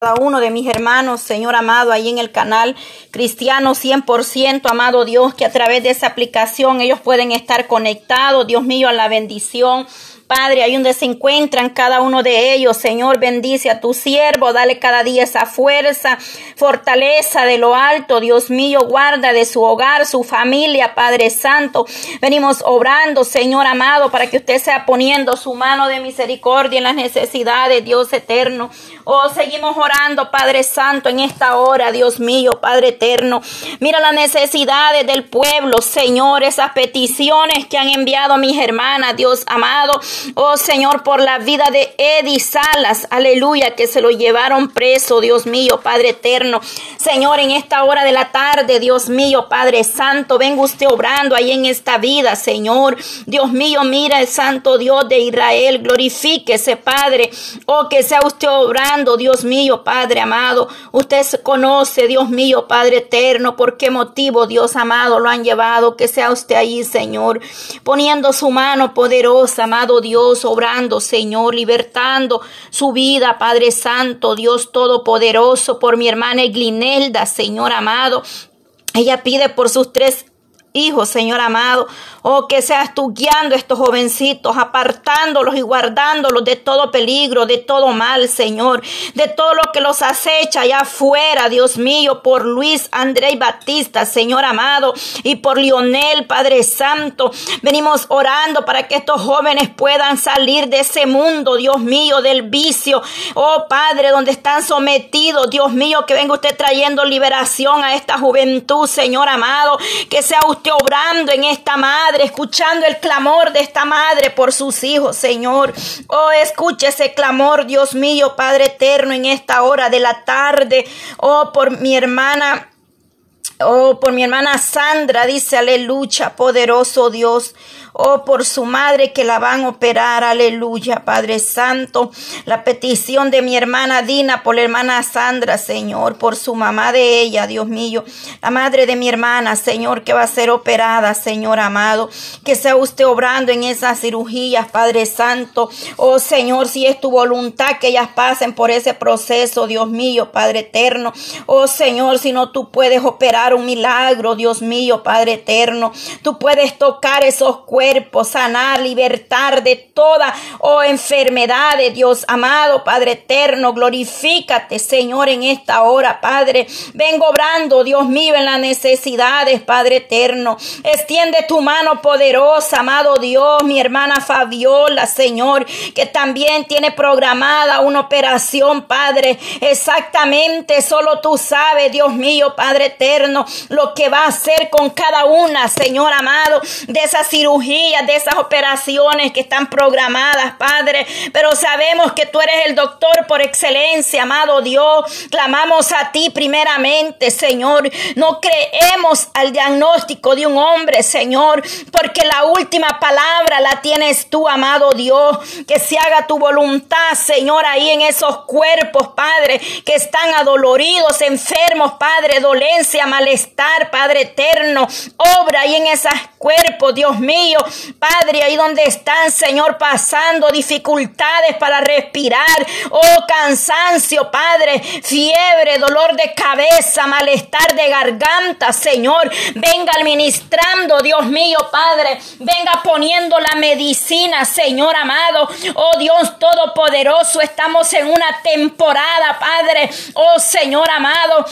cada uno de mis hermanos, Señor amado, ahí en el canal Cristiano 100%, amado Dios, que a través de esa aplicación ellos pueden estar conectados, Dios mío, a la bendición Padre, ahí donde se encuentran cada uno de ellos, Señor, bendice a tu siervo, dale cada día esa fuerza, fortaleza de lo alto, Dios mío, guarda de su hogar, su familia, Padre Santo. Venimos obrando, Señor amado, para que usted sea poniendo su mano de misericordia en las necesidades, Dios eterno. Oh, seguimos orando, Padre Santo, en esta hora, Dios mío, Padre eterno. Mira las necesidades del pueblo, Señor, esas peticiones que han enviado mis hermanas, Dios amado. Oh Señor, por la vida de Eddie Salas, aleluya, que se lo llevaron preso, Dios mío, Padre eterno. Señor, en esta hora de la tarde, Dios mío, Padre Santo, venga usted obrando ahí en esta vida, Señor. Dios mío, mira el Santo Dios de Israel, glorifíquese, Padre. Oh, que sea usted obrando, Dios mío, Padre amado. Usted conoce, Dios mío, Padre eterno, por qué motivo, Dios amado, lo han llevado. Que sea usted ahí, Señor, poniendo su mano poderosa, amado Dios Dios, obrando, Señor, libertando su vida, Padre Santo, Dios Todopoderoso, por mi hermana Eglinelda, Señor amado. Ella pide por sus tres hijos, Señor amado. Oh, que seas tú guiando a estos jovencitos, apartándolos y guardándolos de todo peligro, de todo mal, Señor, de todo lo que los acecha allá afuera, Dios mío, por Luis André Batista, Señor amado, y por Lionel, Padre Santo. Venimos orando para que estos jóvenes puedan salir de ese mundo, Dios mío, del vicio. Oh, Padre, donde están sometidos, Dios mío, que venga usted trayendo liberación a esta juventud, Señor amado, que sea usted obrando en esta madre escuchando el clamor de esta madre por sus hijos, Señor. Oh, escuche ese clamor, Dios mío, Padre eterno, en esta hora de la tarde. Oh, por mi hermana. Oh, por mi hermana Sandra, dice aleluya, poderoso Dios oh, por su madre que la van a operar, aleluya, Padre Santo. La petición de mi hermana Dina por la hermana Sandra, Señor, por su mamá de ella, Dios mío. La madre de mi hermana, Señor, que va a ser operada, Señor amado. Que sea usted obrando en esas cirugías, Padre Santo. Oh, Señor, si es tu voluntad que ellas pasen por ese proceso, Dios mío, Padre eterno. Oh, Señor, si no tú puedes operar un milagro, Dios mío, Padre eterno. Tú puedes tocar esos cuerpos sanar, libertar de toda oh, enfermedad de Dios amado, Padre eterno, glorifícate, Señor, en esta hora, Padre. Vengo obrando, Dios mío, en las necesidades, Padre eterno. Extiende tu mano poderosa, amado Dios, mi hermana Fabiola, Señor, que también tiene programada una operación, Padre. Exactamente, solo tú sabes, Dios mío, Padre eterno, lo que va a hacer con cada una, Señor amado, de esa cirugía de esas operaciones que están programadas, Padre. Pero sabemos que tú eres el doctor por excelencia, amado Dios. Clamamos a ti primeramente, Señor. No creemos al diagnóstico de un hombre, Señor, porque la última palabra la tienes tú, amado Dios. Que se haga tu voluntad, Señor, ahí en esos cuerpos, Padre, que están adoloridos, enfermos, Padre, dolencia, malestar, Padre eterno. Obra ahí en esos cuerpos, Dios mío. Padre, ahí donde están, Señor, pasando dificultades para respirar, oh cansancio, Padre, fiebre, dolor de cabeza, malestar de garganta, Señor, venga administrando, Dios mío, Padre, venga poniendo la medicina, Señor amado, oh Dios todopoderoso, estamos en una temporada, Padre, oh Señor amado,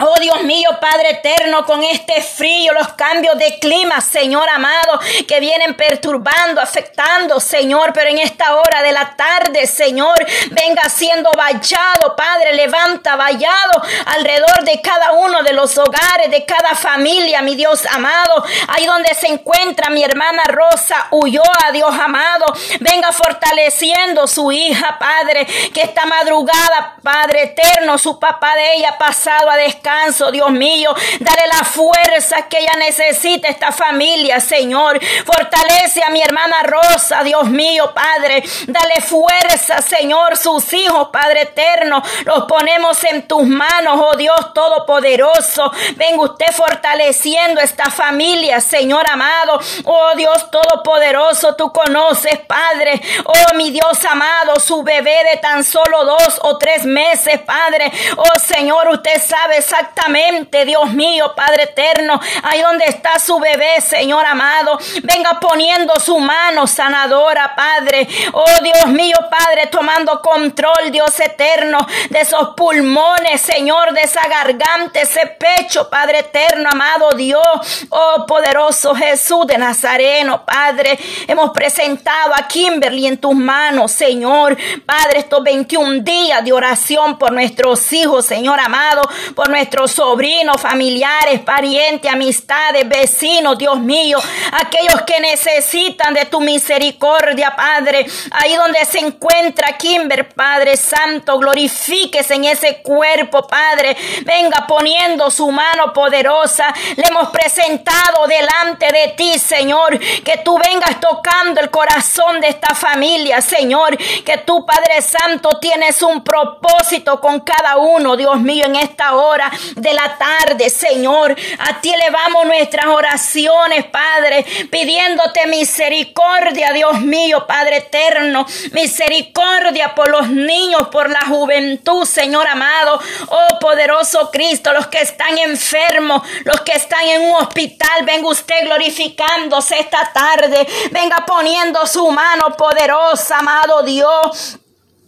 Oh Dios mío, Padre eterno, con este frío, los cambios de clima, Señor amado, que vienen perturbando, afectando, Señor, pero en esta hora de la tarde, Señor, venga siendo vallado, Padre, levanta vallado alrededor de cada uno de los hogares, de cada familia, mi Dios amado, ahí donde se encuentra mi hermana Rosa huyó a Dios amado, venga fortaleciendo su hija, Padre, que esta madrugada, Padre eterno, su papá de ella ha pasado a descansar descanso, Dios mío. Dale la fuerza que ella necesita, esta familia, Señor. Fortalece a mi hermana Rosa, Dios mío, Padre. Dale fuerza, Señor, sus hijos, Padre eterno. Los ponemos en tus manos, oh Dios Todopoderoso. Venga usted fortaleciendo esta familia, Señor amado. Oh Dios Todopoderoso, tú conoces, Padre. Oh mi Dios amado, su bebé de tan solo dos o tres meses, Padre. Oh Señor, usted sabe exactamente, Dios mío, Padre eterno, ahí donde está su bebé, Señor amado. Venga poniendo su mano sanadora, Padre. Oh Dios mío, Padre, tomando control, Dios eterno, de esos pulmones, Señor, de esa garganta, ese pecho, Padre eterno, amado Dios. Oh poderoso Jesús de Nazareno, Padre. Hemos presentado a Kimberly en tus manos, Señor. Padre, estos 21 días de oración por nuestros hijos, Señor amado, por nuestros sobrinos, familiares, parientes, amistades, vecinos, Dios mío, aquellos que necesitan de tu misericordia, Padre. Ahí donde se encuentra Kimber, Padre Santo, glorifíquese en ese cuerpo, Padre. Venga poniendo su mano poderosa. Le hemos presentado delante de ti, Señor, que tú vengas tocando el corazón de esta familia, Señor, que tú, Padre Santo, tienes un propósito con cada uno, Dios mío, en esta hora de la tarde, Señor. A ti elevamos nuestras oraciones, Padre, pidiéndote misericordia, Dios mío, Padre eterno, misericordia por los niños, por la juventud, Señor amado. Oh poderoso Cristo, los que están enfermos, los que están en un hospital, venga usted glorificándose esta tarde, venga poniendo su mano poderosa, amado Dios.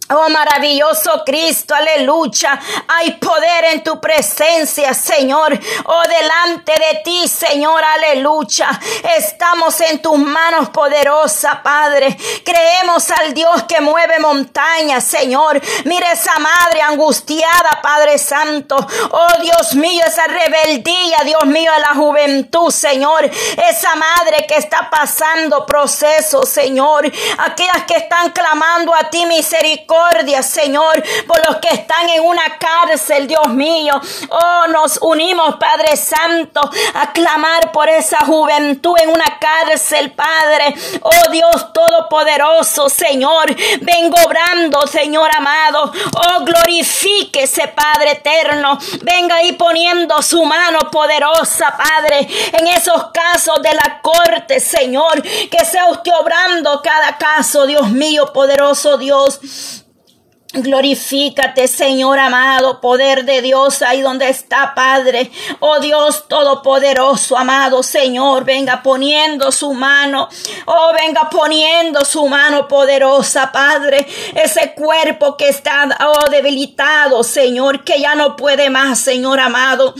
Oh maravilloso Cristo, aleluya. Hay poder en tu presencia, Señor. Oh delante de ti, Señor, aleluya. Estamos en tus manos poderosa, Padre. Creemos al Dios que mueve montañas, Señor. Mira esa madre angustiada, Padre Santo. Oh Dios mío, esa rebeldía, Dios mío, de la juventud, Señor. Esa madre que está pasando procesos, Señor. Aquellas que están clamando a ti misericordia Señor, por los que están en una cárcel, Dios mío. Oh, nos unimos, Padre Santo, a clamar por esa juventud en una cárcel, Padre. Oh, Dios Todopoderoso, Señor, vengo obrando, Señor amado. Oh, glorifíquese, Padre eterno. Venga ahí poniendo su mano poderosa, Padre, en esos casos de la corte, Señor. Que sea usted obrando cada caso, Dios mío, poderoso Dios. Glorifícate, Señor amado, poder de Dios ahí donde está, Padre. Oh Dios Todopoderoso, amado Señor, venga poniendo su mano. Oh, venga poniendo su mano poderosa, Padre. Ese cuerpo que está, oh, debilitado, Señor, que ya no puede más, Señor amado.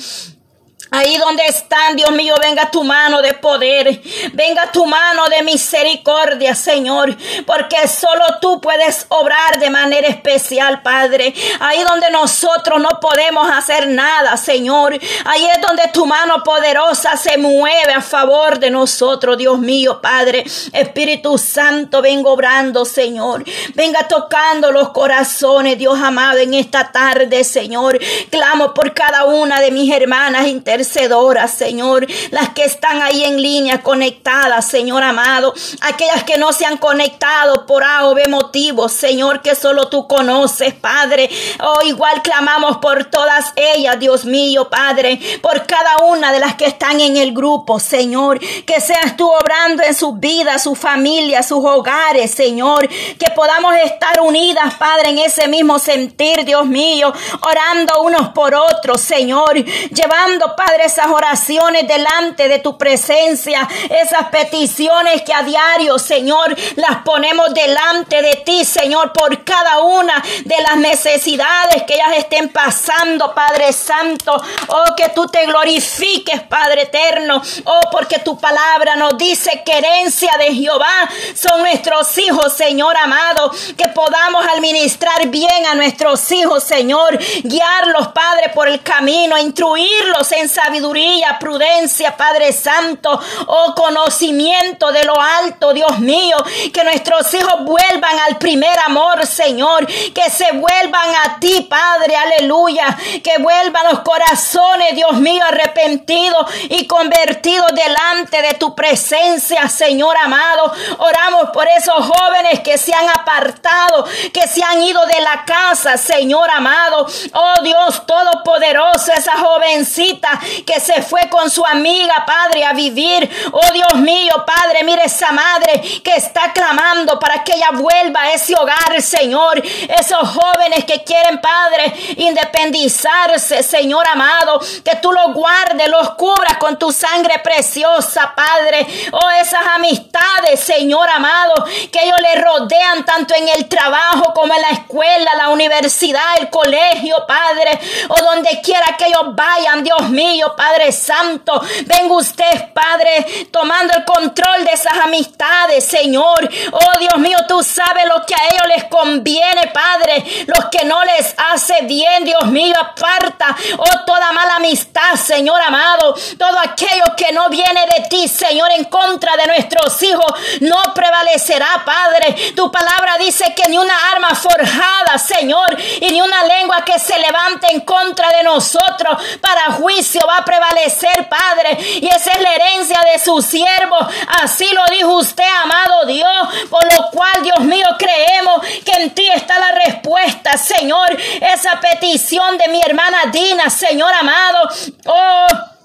Ahí donde están, Dios mío, venga tu mano de poder, venga tu mano de misericordia, Señor, porque solo tú puedes obrar de manera especial, Padre. Ahí donde nosotros no podemos hacer nada, Señor. Ahí es donde tu mano poderosa se mueve a favor de nosotros, Dios mío, Padre. Espíritu Santo, venga obrando, Señor. Venga tocando los corazones, Dios amado, en esta tarde, Señor. Clamo por cada una de mis hermanas Señor, las que están ahí en línea conectadas, Señor amado, aquellas que no se han conectado por A o B motivos, Señor, que solo tú conoces, Padre. Oh, igual clamamos por todas ellas, Dios mío, Padre, por cada una de las que están en el grupo, Señor, que seas tú obrando en sus vidas, sus familias, sus hogares, Señor, que podamos estar unidas, Padre, en ese mismo sentir, Dios mío, orando unos por otros, Señor, llevando, Padre, Padre, esas oraciones delante de tu presencia, esas peticiones que a diario, Señor, las ponemos delante de ti, Señor, por cada una de las necesidades que ellas estén pasando, Padre Santo. Oh, que tú te glorifiques, Padre eterno. Oh, porque tu palabra nos dice que herencia de Jehová son nuestros hijos, Señor amado. Que podamos administrar bien a nuestros hijos, Señor. Guiarlos, Padre, por el camino, instruirlos, en sabiduría, prudencia, Padre Santo, oh conocimiento de lo alto, Dios mío, que nuestros hijos vuelvan al primer amor, Señor, que se vuelvan a ti, Padre, aleluya, que vuelvan los corazones, Dios mío, arrepentidos y convertidos delante de tu presencia, Señor amado. Oramos por esos jóvenes que se han apartado, que se han ido de la casa, Señor amado. Oh Dios Todopoderoso, esa jovencita que se fue con su amiga, Padre, a vivir. Oh Dios mío, Padre, mire esa madre que está clamando para que ella vuelva a ese hogar, Señor. Esos jóvenes que quieren, Padre, independizarse, Señor amado, que tú los guardes, los cubras con tu sangre preciosa, Padre. Oh, esas amistades, Señor amado, que ellos le rodean tanto en el trabajo como en la escuela, la universidad, el colegio, Padre, o donde quiera que ellos vayan, Dios mío, Padre Santo. Venga usted, Padre, tomando el control de esas amistades, Señor. Oh, Dios mío, tú sabes lo que a ellos les conviene, Padre. Los que no les hace bien, Dios mío, aparta. Oh, toda mala amistad, Señor amado. Todo aquello que no viene de ti, Señor, en contra de nuestros hijos, no prevalecerá, Padre. Tu palabra dice que ni una arma forjada, Señor, y ni una lengua que se levante en contra de nosotros para juicio va a prevalecer, Padre. Y esa es la herencia de su siervo. Así lo dijo usted, amado Dios. Por lo cual, Dios mío, creemos que en ti está la respuesta, Señor. Esa petición de mi hermana Dina, Señor amado. Oh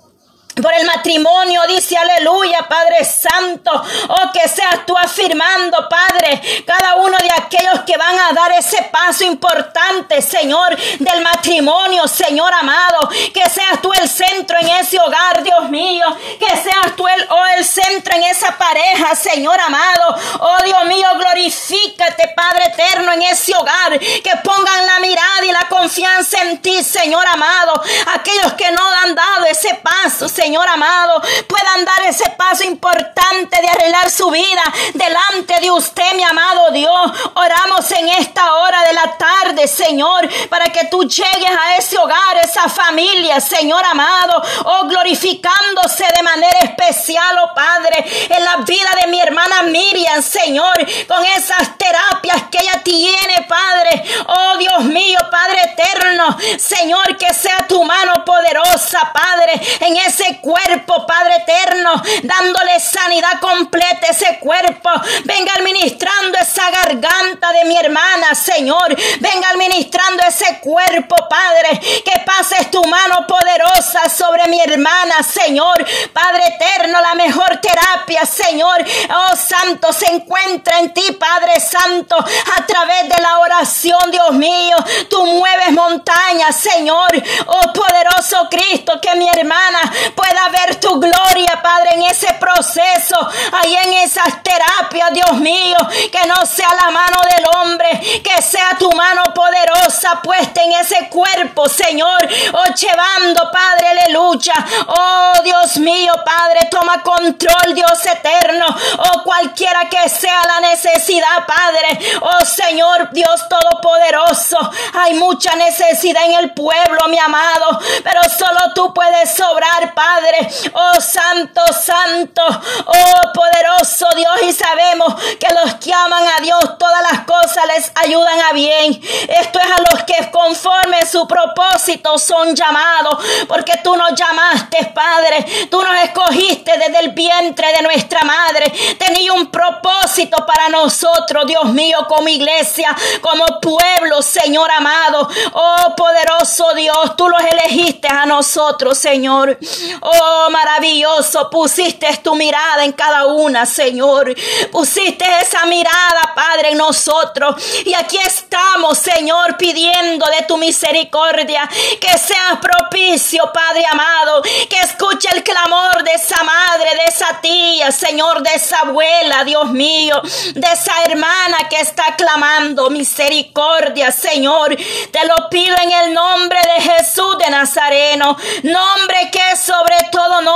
por el matrimonio, dice aleluya, Padre Santo. Oh, que seas tú afirmando, Padre, cada uno de aquellos que van a dar ese paso importante, Señor, del matrimonio, Señor amado. Que seas tú el centro en ese hogar, Dios mío. Que seas tú el, oh, el centro en esa pareja, Señor amado. Oh, Dios mío, glorifícate, Padre eterno, en ese hogar. Que pongan la mirada y la confianza en ti, Señor amado. Aquellos que no han dado ese paso, Señor Señor amado, puedan dar ese paso importante de arreglar su vida delante de usted, mi amado Dios. Oramos en esta hora de la tarde, Señor, para que tú llegues a ese hogar, esa familia, Señor amado, oh glorificándose de manera especial, oh Padre, en la vida de mi hermana Miriam, Señor, con esas terapias que ella tiene, Padre. Oh Dios mío, Padre eterno, Señor, que sea tu mano poderosa, Padre, en ese cuerpo, Padre eterno, dándole sanidad completa a ese cuerpo. Venga administrando esa garganta de mi hermana, Señor. Venga administrando ese cuerpo, Padre. Que pases tu mano poderosa sobre mi hermana, Señor. Padre eterno, la mejor terapia, Señor. Oh, Santo, se encuentra en ti, Padre Santo, a través de la oración, Dios mío. Tú mueves montañas, Señor. Oh, poderoso Cristo, que mi hermana pueda ver tu gloria, Padre, en ese proceso, ahí en esas terapias, Dios mío, que no sea la mano del hombre, que sea tu mano poderosa puesta en ese cuerpo, Señor, oh llevando, Padre, aleluya, oh Dios mío, Padre, toma control, Dios eterno, oh cualquiera que sea la necesidad, Padre, oh Señor, Dios todopoderoso, hay mucha necesidad en el pueblo, mi amado, pero solo tú puedes sobrar, Padre. Padre. Oh Santo, Santo, oh poderoso Dios. Y sabemos que los que aman a Dios, todas las cosas les ayudan a bien. Esto es a los que conforme su propósito son llamados. Porque tú nos llamaste, Padre. Tú nos escogiste desde el vientre de nuestra madre. Tenía un propósito para nosotros, Dios mío, como iglesia, como pueblo, Señor amado. Oh poderoso Dios, tú los elegiste a nosotros, Señor. Oh, maravilloso, pusiste tu mirada en cada una, Señor. Pusiste esa mirada, Padre, en nosotros. Y aquí estamos, Señor, pidiendo de tu misericordia que seas propicio, Padre amado, que escuche el clamor de esa madre, de esa tía, Señor, de esa abuela, Dios mío, de esa hermana que está clamando misericordia, Señor. Te lo pido en el nombre de Jesús de Nazareno, nombre que es sobre todo nombre.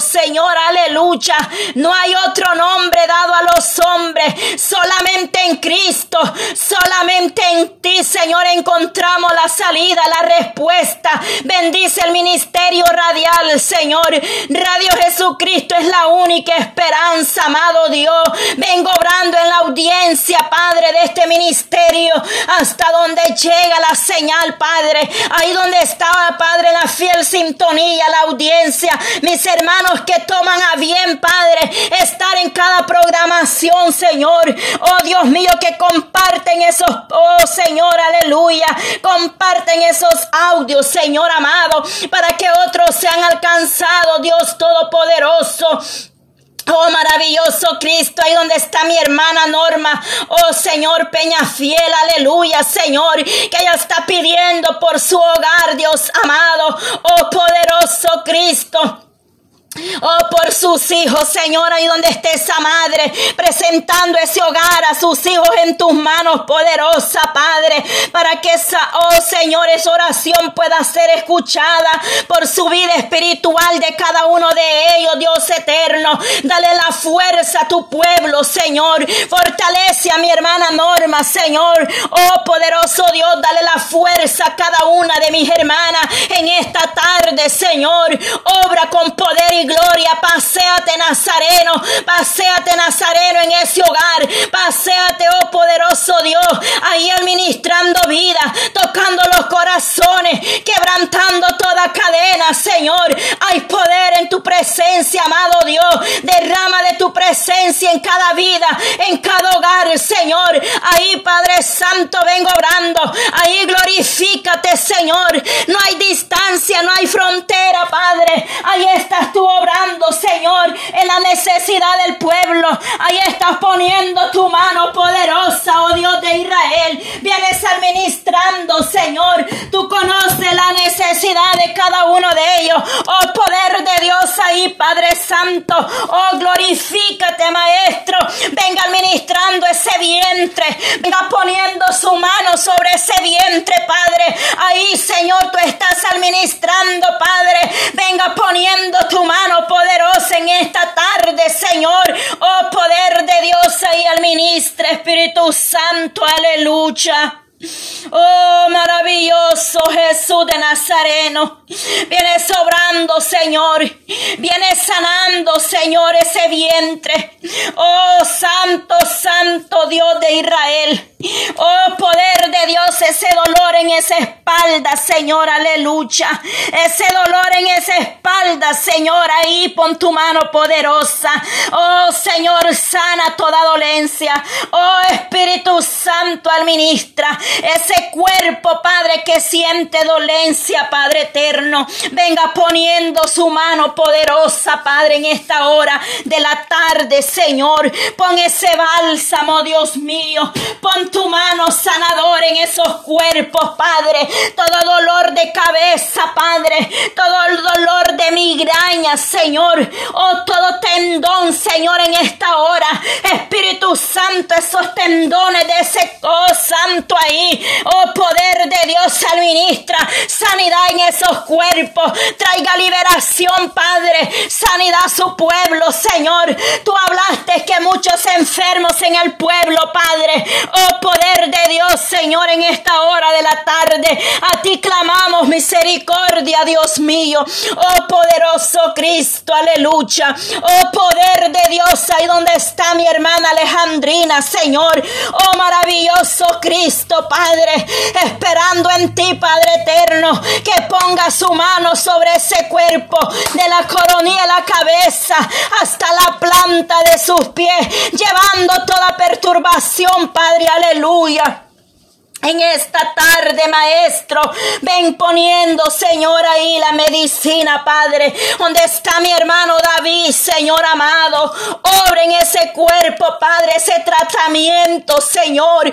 Señor, aleluya. No hay otro nombre dado a los hombres. Solamente en Cristo, solamente en ti, Señor, encontramos la salida, la respuesta. Bendice el ministerio radial, Señor. Radio Jesucristo es la única esperanza, amado Dios. Vengo obrando en la audiencia, Padre, de este ministerio, hasta donde llega la señal, Padre. Ahí donde estaba, Padre, la fiel sintonía, la audiencia. Mis hermanos que toman a bien, Padre, estar en cada programación, Señor. Oh Dios mío, que comparten esos, oh Señor, aleluya. Comparten esos audios, Señor amado, para que otros sean alcanzados, Dios Todopoderoso. Oh, maravilloso Cristo, ahí donde está mi hermana Norma. Oh, Señor Peña Fiel, aleluya, Señor, que ella está pidiendo por su hogar, Dios amado. Oh, poderoso Cristo. Oh, por sus hijos, Señor, ahí donde esté esa madre, presentando ese hogar a sus hijos en tus manos, poderosa Padre, para que esa, oh Señor, esa oración pueda ser escuchada por su vida espiritual de cada uno de ellos, Dios eterno. Dale la fuerza a tu pueblo, Señor. Fortalece a mi hermana Norma, Señor. Oh, poderoso Dios, dale la fuerza a cada una de mis hermanas en esta tarde, Señor. Obra con poder y gloria. Paseate, Nazareno. Paseate, Nazareno, en ese hogar. Paseate, oh poderoso Dios. Ahí administrando vida, tocando los corazones, quebrantando toda cadena, Señor. Hay poder en tu presencia, amado Dios. Derrama de tu presencia en cada vida, en cada hogar, Señor. Ahí, Padre Santo, vengo orando. Ahí glorifícate, Señor. No hay distancia, no hay frontera, Padre. Ahí estás tú obrando, Señor, en la necesidad del pueblo. Ahí estás poniendo tu mano poderosa, oh Dios de Israel. Vienes administrando, Señor. De cada uno de ellos. Oh poder de Dios ahí, Padre Santo. Oh glorifícate, Maestro. Venga administrando ese vientre. Venga poniendo su mano sobre ese vientre, Padre. Ahí, Señor, tú estás administrando, Padre. Venga poniendo tu mano poderosa en esta tarde, Señor. Oh poder de Dios ahí al ministro Espíritu Santo, aleluya. Oh, maravilloso Jesús de Nazareno. Viene sobrando, Señor. Viene sanando, Señor, ese vientre. Oh, santo, santo Dios de Israel. Oh, poder de Dios, ese dolor en esa espalda, Señor, aleluya. Ese dolor en esa espalda, Señor, ahí pon tu mano poderosa. Oh, Señor, sana toda dolencia. Oh, Espíritu Santo, administra ese cuerpo, Padre, que siente dolencia, Padre eterno. Venga poniendo su mano poderosa, Padre, en esta hora de la tarde, Señor. Pon ese bálsamo, Dios mío. Pon tu mano sanadora en esos cuerpos, Padre. Todo dolor de cabeza, Padre. Todo el dolor de migraña, Señor. Oh, todo tendón, Señor, en esta hora. Espíritu Santo, esos tendones de ese oh santo ahí. Oh, poder de Dios administra sanidad en esos cuerpos. Traiga liberación, Padre. Sanidad a su pueblo, Señor. Tú hablaste que muchos enfermos en el pueblo, Padre. Oh, poder de Dios, Señor, en esta hora de la tarde. A ti clamamos misericordia, Dios mío. Oh, poderoso Cristo, aleluya. Oh, poder de Dios, ahí donde está mi hermana Alejandrina, Señor. Oh, maravilloso Cristo, Padre. Esperando en ti, Padre eterno, que ponga su mano sobre ese cuerpo, de la coronilla a la cabeza hasta la planta de sus pies, llevando toda perturbación, Padre, aleluya. En esta tarde, maestro, ven poniendo, Señor, ahí la medicina, Padre. Donde está mi hermano David, Señor amado. Obra en ese cuerpo, Padre, ese tratamiento, Señor.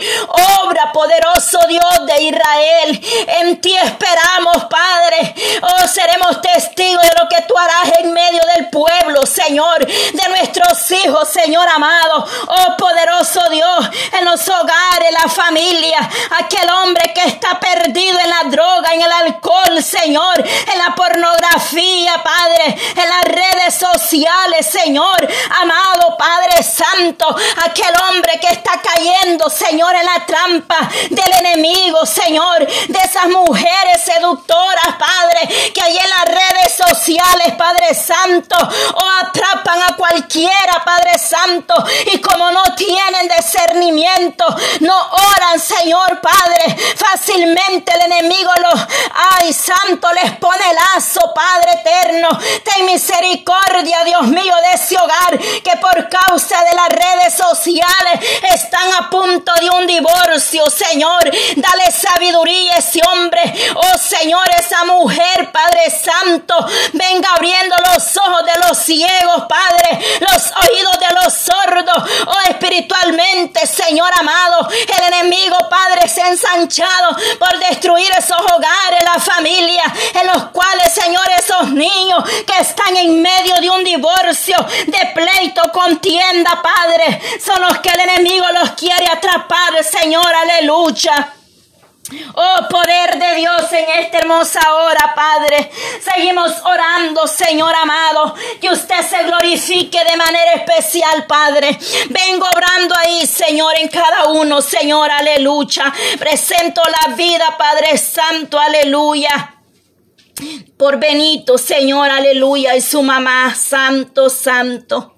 Obra, poderoso Dios de Israel. En ti esperamos, Padre. Oh, seremos testigos de lo que tú harás en medio del pueblo, Señor. De nuestros hijos, Señor amado. Oh, poderoso Dios, en los hogares, la familia aquel hombre que está perdido en la droga, en el alcohol, Señor, en la pornografía, Padre, en las redes sociales, Señor, amado Padre Santo, aquel hombre que está cayendo, Señor, en la trampa del enemigo, Señor, de esas mujeres seductoras, Padre, que hay en las redes sociales, Padre Santo, o atrapan a cualquiera, Padre Santo, y como no tienen discernimiento, no oran, Señor Padre, fácilmente el enemigo los, ay, Santo, les pone lazo, Padre eterno, ten misericordia, Dios mío, de ese hogar que por causa de las redes sociales están a punto de un divorcio, Señor, dale sabiduría a ese hombre, oh Señor, esa mujer, Padre Santo, venga abriendo los ojos de los ciegos, Padre, los oídos de los sordos, oh espiritualmente, Señor amado, el enemigo, Padre, ensanchado por destruir esos hogares, la familia, en los cuales, Señor, esos niños que están en medio de un divorcio, de pleito, contienda, Padre, son los que el enemigo los quiere atrapar, Señor, aleluya. Oh poder de Dios en esta hermosa hora, Padre. Seguimos orando, Señor amado, que usted se glorifique de manera especial, Padre. Vengo orando ahí, Señor, en cada uno, Señor, aleluya. Presento la vida, Padre Santo, aleluya por Benito, Señor, aleluya, y su mamá, santo, santo.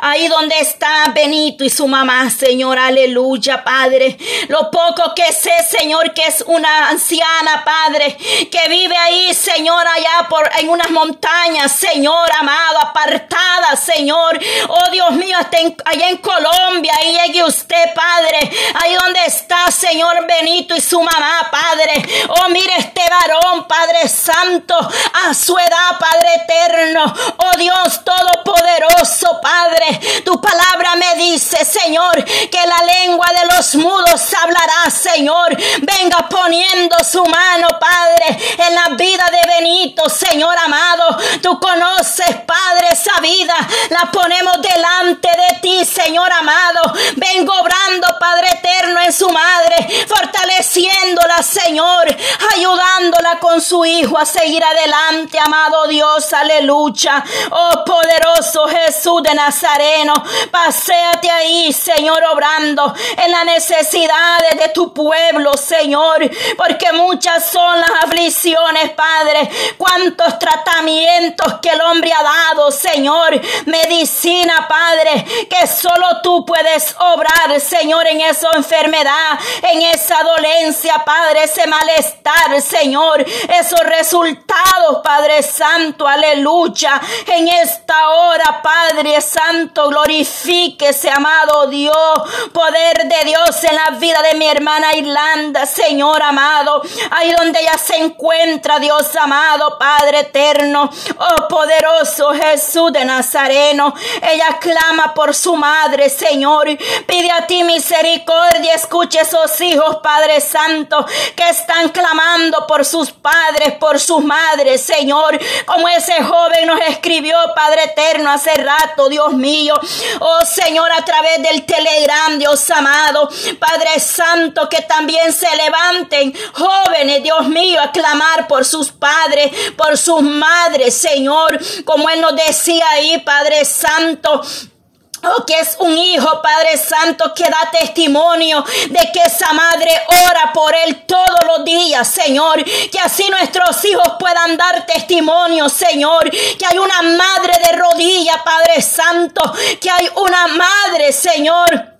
Ahí donde está Benito y su mamá, Señor, aleluya, Padre. Lo poco que sé, Señor, que es una anciana, Padre, que vive ahí, Señor, allá por en unas montañas, Señor, amado, apartada, Señor. Oh Dios mío, está allá en Colombia, ahí llegue usted, Padre. Ahí donde está, Señor Benito y su mamá, Padre. Oh, mire este varón, Padre Santo a su edad, Padre eterno. Oh Dios Todopoderoso, Padre, tu palabra me dice, Señor, que la lengua de los mudos hablará, Señor. Venga poniendo su mano, Padre, en la vida de Benito, Señor amado. Tú conoces, Padre, esa vida. La ponemos delante de ti, Señor amado. Vengo obrando, Padre eterno, en su madre, fortaleciéndola, Señor, ayudándola con su hijo a adelante adelante, amado Dios, aleluya. Oh poderoso Jesús de Nazareno, paséate ahí, Señor, obrando en las necesidades de tu pueblo, Señor, porque muchas son las aflicciones, Padre. Cuántos tratamientos que el hombre ha dado, Señor. Medicina, Padre, que solo tú puedes obrar, Señor, en esa enfermedad, en esa dolencia, Padre, ese malestar, Señor, esos resultados Padre Santo, aleluya. En esta hora, Padre Santo, glorifíquese, amado Dios, poder de Dios en la vida de mi hermana Irlanda, Señor amado, ahí donde ella se encuentra, Dios amado, Padre eterno, oh poderoso Jesús de Nazareno, ella clama por su madre, Señor, pide a ti misericordia, escuche esos hijos, Padre Santo, que están clamando por sus padres, por sus madres, Señor, como ese joven nos escribió, Padre eterno, hace rato, Dios mío. Oh Señor, a través del telegram, Dios amado, Padre Santo, que también se levanten jóvenes, Dios mío, a clamar por sus padres, por sus madres, Señor, como Él nos decía ahí, Padre Santo. Que es un hijo, Padre Santo, que da testimonio de que esa madre ora por él todos los días, Señor. Que así nuestros hijos puedan dar testimonio, Señor. Que hay una madre de rodilla, Padre Santo. Que hay una madre, Señor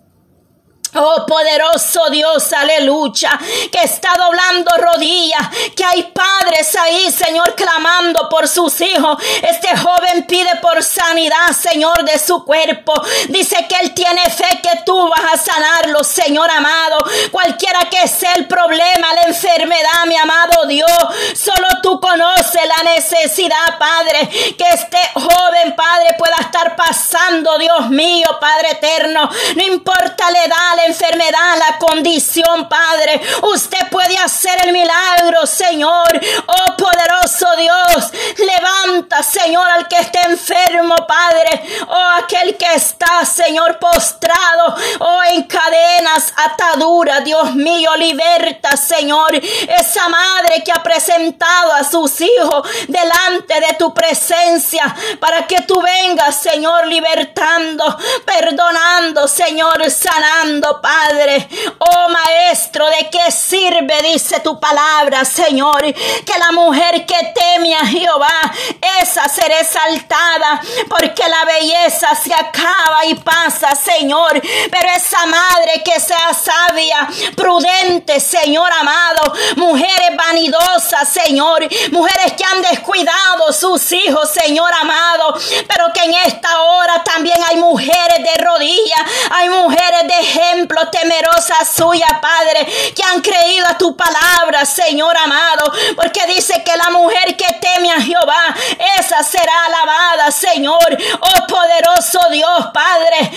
Oh poderoso Dios, aleluya, que está doblando rodillas, que hay padres ahí, Señor, clamando por sus hijos. Este joven pide por sanidad, Señor, de su cuerpo. Dice que él tiene fe que tú vas a sanarlo, Señor amado. Cualquiera que sea el problema, la enfermedad, mi amado Dios, solo tú conoces la necesidad, Padre, que este joven, Padre, pueda estar pasando, Dios mío, Padre eterno. No importa la edad, enfermedad, la condición, Padre. Usted puede hacer el milagro, Señor. Oh poderoso Dios, Señor, al que esté enfermo, Padre. Oh, aquel que está, Señor, postrado. Oh, en cadenas, ataduras. Dios mío, liberta, Señor. Esa madre que ha presentado a sus hijos delante de tu presencia. Para que tú vengas, Señor, libertando, perdonando, Señor, sanando, Padre. Oh, Maestro, ¿de qué sirve, dice tu palabra, Señor? Que la mujer que teme a Jehová, esa será exaltada, porque la belleza se acaba y pasa, Señor. Pero esa madre que sea sabia, prudente, Señor amado, mujeres vanidosas, Señor, mujeres que han descuidado sus hijos, Señor amado, pero que en esta hora también hay mujeres de rodillas, hay mujeres de ejemplo temerosas suyas, Padre, que han creído a tu palabra, Señor amado, porque dice que la mujer que teme a Jehová, esa será alabada, Señor. Oh poderoso Dios, Padre,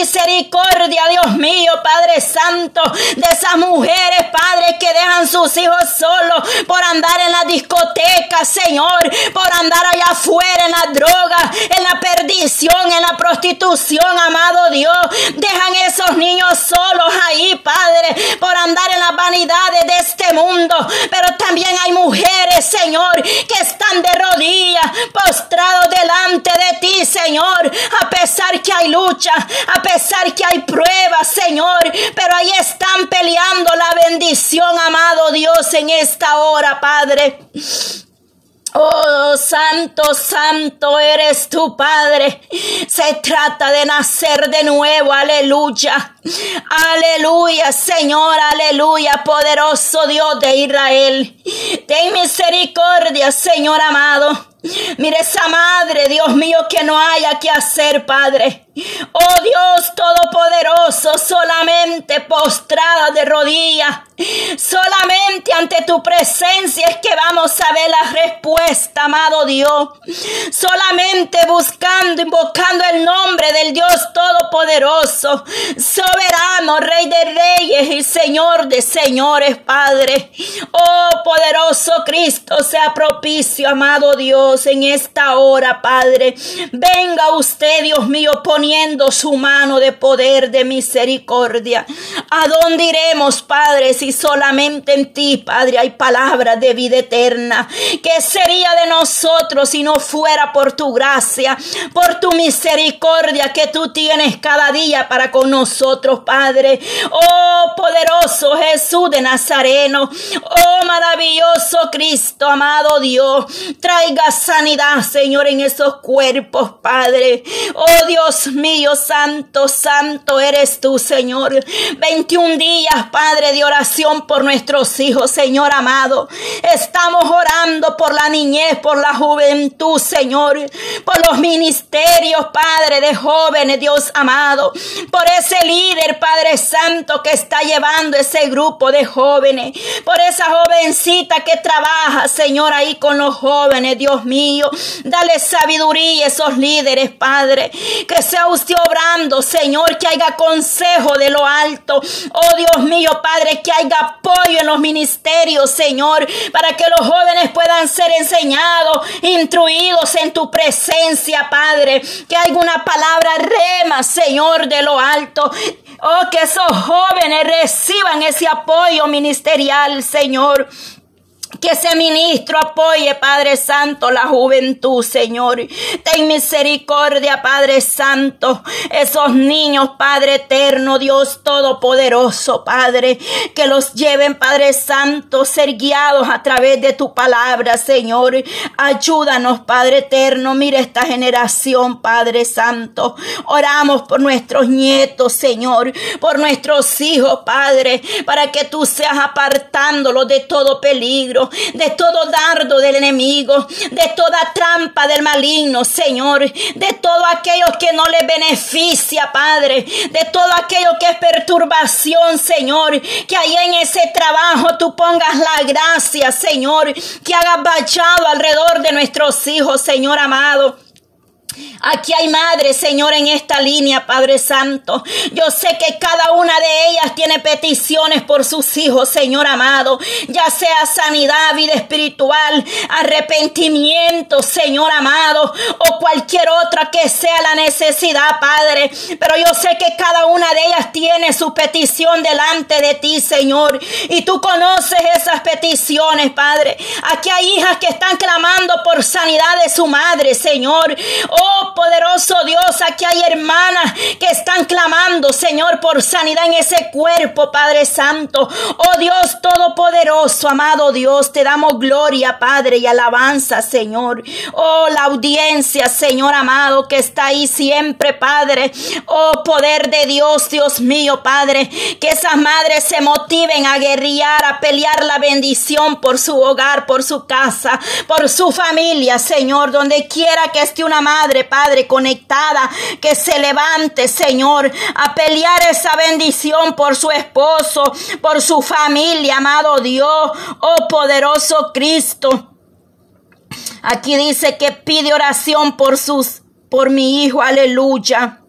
misericordia, Dios mío, Padre Santo, de esas mujeres, Padre, que dejan sus hijos solos por andar en la discoteca, Señor, por andar allá afuera en la droga, en la perdición, en la prostitución, amado Dios. Dejan esos niños solos ahí, Padre, por andar en las vanidades de este mundo. Pero también hay mujeres, Señor, que están de rodillas, postrados delante de ti, Señor, a pesar que hay lucha, a pesar que hay pruebas, Señor, pero ahí están peleando la bendición, amado Dios, en esta hora, Padre. Oh, santo, santo eres tu Padre. Se trata de nacer de nuevo, aleluya. Aleluya, Señor, aleluya, poderoso Dios de Israel. Ten misericordia, Señor amado. Mire esa madre, Dios mío, que no haya que hacer, Padre. Oh Dios Todopoderoso, solamente postrada de rodillas, solamente ante tu presencia es que vamos a ver la respuesta, amado Dios. Solamente buscando, invocando el nombre del Dios Todopoderoso, Rey de Reyes y Señor de Señores, Padre. Oh poderoso Cristo, sea propicio, amado Dios, en esta hora, Padre. Venga usted, Dios mío, poniendo su mano de poder, de misericordia. ¿A dónde iremos, Padre, si solamente en ti, Padre, hay palabras de vida eterna? ¿Qué sería de nosotros si no fuera por tu gracia, por tu misericordia que tú tienes cada día para con nosotros, Padre? Oh, poderoso Jesús de Nazareno. Oh, maravilloso Cristo, amado Dios. Traiga sanidad, Señor, en esos cuerpos, Padre. Oh, Dios mío, santo, santo eres tú, Señor. 21 días, Padre, de oración por nuestros hijos, Señor amado. Estamos orando por la niñez, por la juventud, Señor. Por los ministerios, Padre, de jóvenes, Dios amado. Por ese líder, Padre Santo, que está llevando ese grupo de jóvenes. Por esa jovencita que trabaja, Señor, ahí con los jóvenes, Dios mío. Dale sabiduría a esos líderes, Padre. Que sea usted obrando, Señor, que haya consejo de lo alto. Oh Dios mío, Padre, que haya apoyo en los ministerios, Señor, para que los jóvenes puedan ser enseñados, instruidos en tu presencia, Padre. Que haya una palabra rema, Señor, de lo alto. Oh, que esos jóvenes reciban ese apoyo ministerial, Señor. Que ese ministro apoye, Padre Santo, la juventud, Señor. Ten misericordia, Padre Santo. Esos niños, Padre eterno, Dios todopoderoso, Padre. Que los lleven, Padre Santo, ser guiados a través de tu palabra, Señor. Ayúdanos, Padre eterno. Mira esta generación, Padre Santo. Oramos por nuestros nietos, Señor. Por nuestros hijos, Padre. Para que tú seas apartándolos de todo peligro de todo dardo del enemigo, de toda trampa del maligno, Señor, de todo aquello que no le beneficia, Padre, de todo aquello que es perturbación, Señor, que ahí en ese trabajo tú pongas la gracia, Señor, que hagas bachado alrededor de nuestros hijos, Señor amado. Aquí hay madres, Señor, en esta línea, Padre Santo. Yo sé que cada una de ellas tiene peticiones por sus hijos, Señor amado, ya sea sanidad, vida espiritual, arrepentimiento, Señor amado, o cualquier otra que sea la necesidad, Padre. Pero yo sé que cada una de ellas tiene su petición delante de ti, Señor, y tú conoces esas peticiones, Padre. Aquí hay hijas que están clamando por sanidad de su madre, Señor. Oh, poderoso Dios, aquí hay hermanas que están clamando, Señor, por sanidad en ese cuerpo, Padre Santo. Oh Dios Todopoderoso, amado Dios, te damos gloria, Padre, y alabanza, Señor. Oh, la audiencia, Señor amado, que está ahí siempre, Padre. Oh, poder de Dios, Dios mío, Padre, que esas madres se motiven a guerrear, a pelear la bendición por su hogar, por su casa, por su familia, Señor, donde quiera que esté una madre, Padre Padre, conectada, que se levante, Señor, a pelear esa bendición por su esposo, por su familia, amado Dios, oh poderoso Cristo. Aquí dice que pide oración por sus, por mi hijo, aleluya.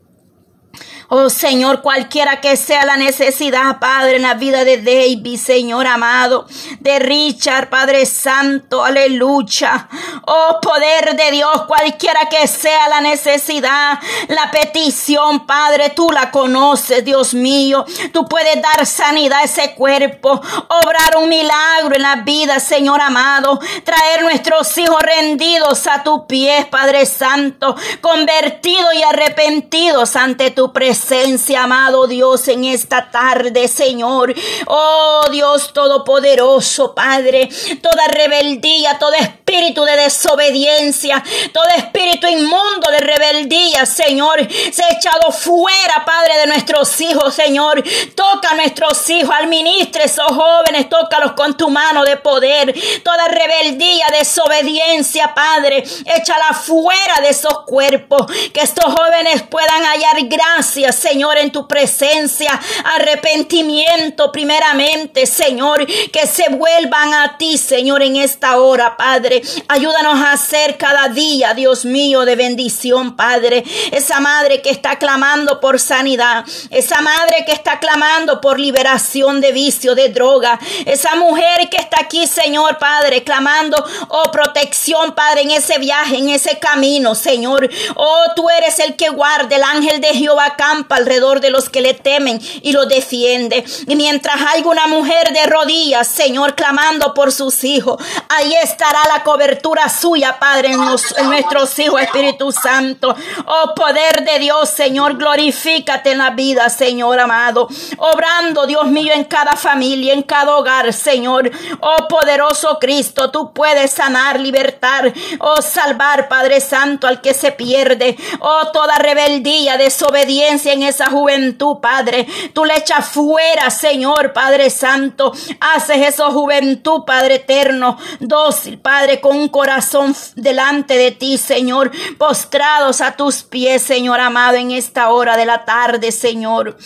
Oh Señor, cualquiera que sea la necesidad, Padre, en la vida de David, Señor amado, de Richard, Padre Santo, aleluya. Oh poder de Dios, cualquiera que sea la necesidad, la petición, Padre, tú la conoces, Dios mío. Tú puedes dar sanidad a ese cuerpo, obrar un milagro en la vida, Señor amado, traer nuestros hijos rendidos a tu pies, Padre Santo, convertidos y arrepentidos ante tu presencia presencia, amado Dios, en esta tarde, Señor. Oh Dios Todopoderoso, Padre, toda rebeldía, todo espíritu de desobediencia, todo espíritu inmundo de rebeldía, Señor, se ha echado fuera, Padre, de nuestros hijos, Señor. Toca a nuestros hijos, administre esos jóvenes, tócalos con tu mano de poder. Toda rebeldía, desobediencia, Padre, échala fuera de esos cuerpos, que estos jóvenes puedan hallar gracia Señor, en tu presencia. Arrepentimiento primeramente, Señor, que se vuelvan a ti, Señor, en esta hora, Padre. Ayúdanos a hacer cada día, Dios mío, de bendición, Padre. Esa madre que está clamando por sanidad, esa madre que está clamando por liberación de vicio, de droga, esa mujer que está aquí, Señor, Padre, clamando, oh, protección, Padre, en ese viaje, en ese camino, Señor. Oh, tú eres el que guarda, el ángel de Jehová alrededor de los que le temen y lo defiende. Y mientras hay una mujer de rodillas, Señor, clamando por sus hijos, ahí estará la cobertura suya, Padre, en, nuestros hijos, Espíritu Santo. Oh, poder de Dios, Señor, glorifícate en la vida, Señor amado. Obrando, Dios mío, en cada familia, en cada hogar, Señor. Oh, poderoso Cristo, tú puedes sanar, libertar, oh, salvar, Padre Santo, al que se pierde. Oh, toda rebeldía, desobediencia en esa juventud, Padre. Tú le echas fuera, Señor, Padre Santo. Haces esa juventud, Padre eterno, dócil, Padre, con un corazón delante de ti, Señor, postrados a tus pies, Señor amado, en esta hora de la tarde, Señor.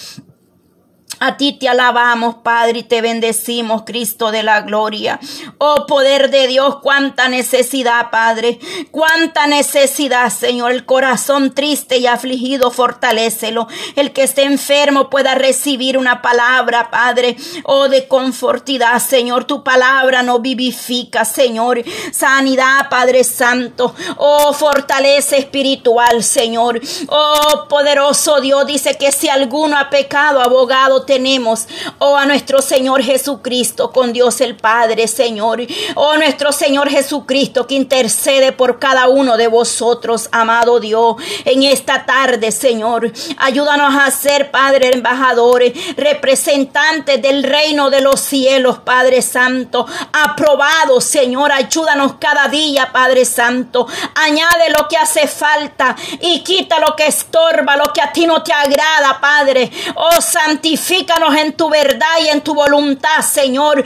A ti te alabamos, Padre, y te bendecimos, Cristo de la gloria. Oh poder de Dios, cuánta necesidad, Padre, cuánta necesidad, Señor. El corazón triste y afligido, fortalécelo. El que esté enfermo pueda recibir una palabra, Padre, oh de confortidad, Señor. Tu palabra no vivifica, Señor. Sanidad, Padre Santo. Oh, fortaleza espiritual, Señor. Oh, poderoso Dios, dice que si alguno ha pecado, abogado, tenemos, oh a nuestro Señor Jesucristo, con Dios el Padre, Señor, oh nuestro Señor Jesucristo que intercede por cada uno de vosotros, amado Dios, en esta tarde, Señor. Ayúdanos a ser, Padre, embajadores, representantes del reino de los cielos, Padre Santo, aprobados, Señor. Ayúdanos cada día, Padre Santo. Añade lo que hace falta y quita lo que estorba, lo que a ti no te agrada, Padre. Oh, santifica Santifícanos en tu verdad y en tu voluntad, Señor.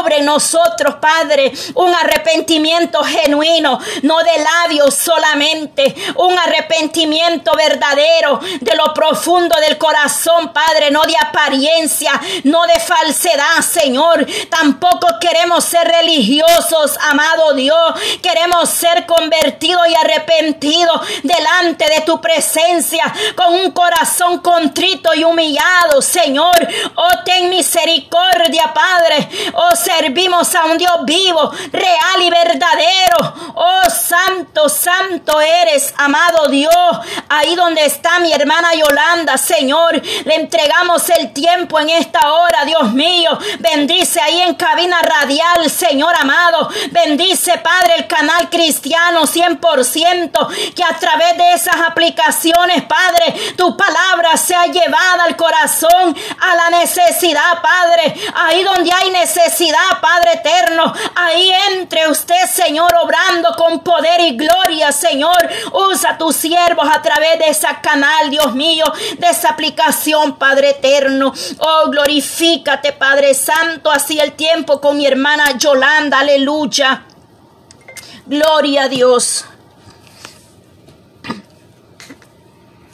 Obre nosotros, Padre, un arrepentimiento genuino, no de labios solamente, un arrepentimiento verdadero de lo profundo del corazón, Padre, no de apariencia, no de falsedad, Señor. Tampoco queremos ser religiosos, amado Dios. Queremos ser convertidos y arrepentidos delante de tu presencia con un corazón contrito y humillado, Oh, ten misericordia, Padre. Oh, servimos a un Dios vivo, real y verdadero. Oh, santo, santo eres, amado Dios. Ahí donde está mi hermana Yolanda, Señor, le entregamos el tiempo en esta hora, Dios mío. Bendice ahí en cabina radial, Señor amado. Bendice, Padre, el canal cristiano 100%. Que a través de esas aplicaciones, Padre, tu palabra sea llevada al corazón, a la necesidad, Padre. Ahí donde hay necesidad, Padre eterno. Ahí entre usted, Señor, obrando con poder y gloria, Señor. Usa tus siervos a través de ese canal, Dios mío, de esa aplicación, Padre eterno. Oh, glorifícate, Padre Santo, así el tiempo con mi hermana Yolanda, aleluya. Gloria a Dios.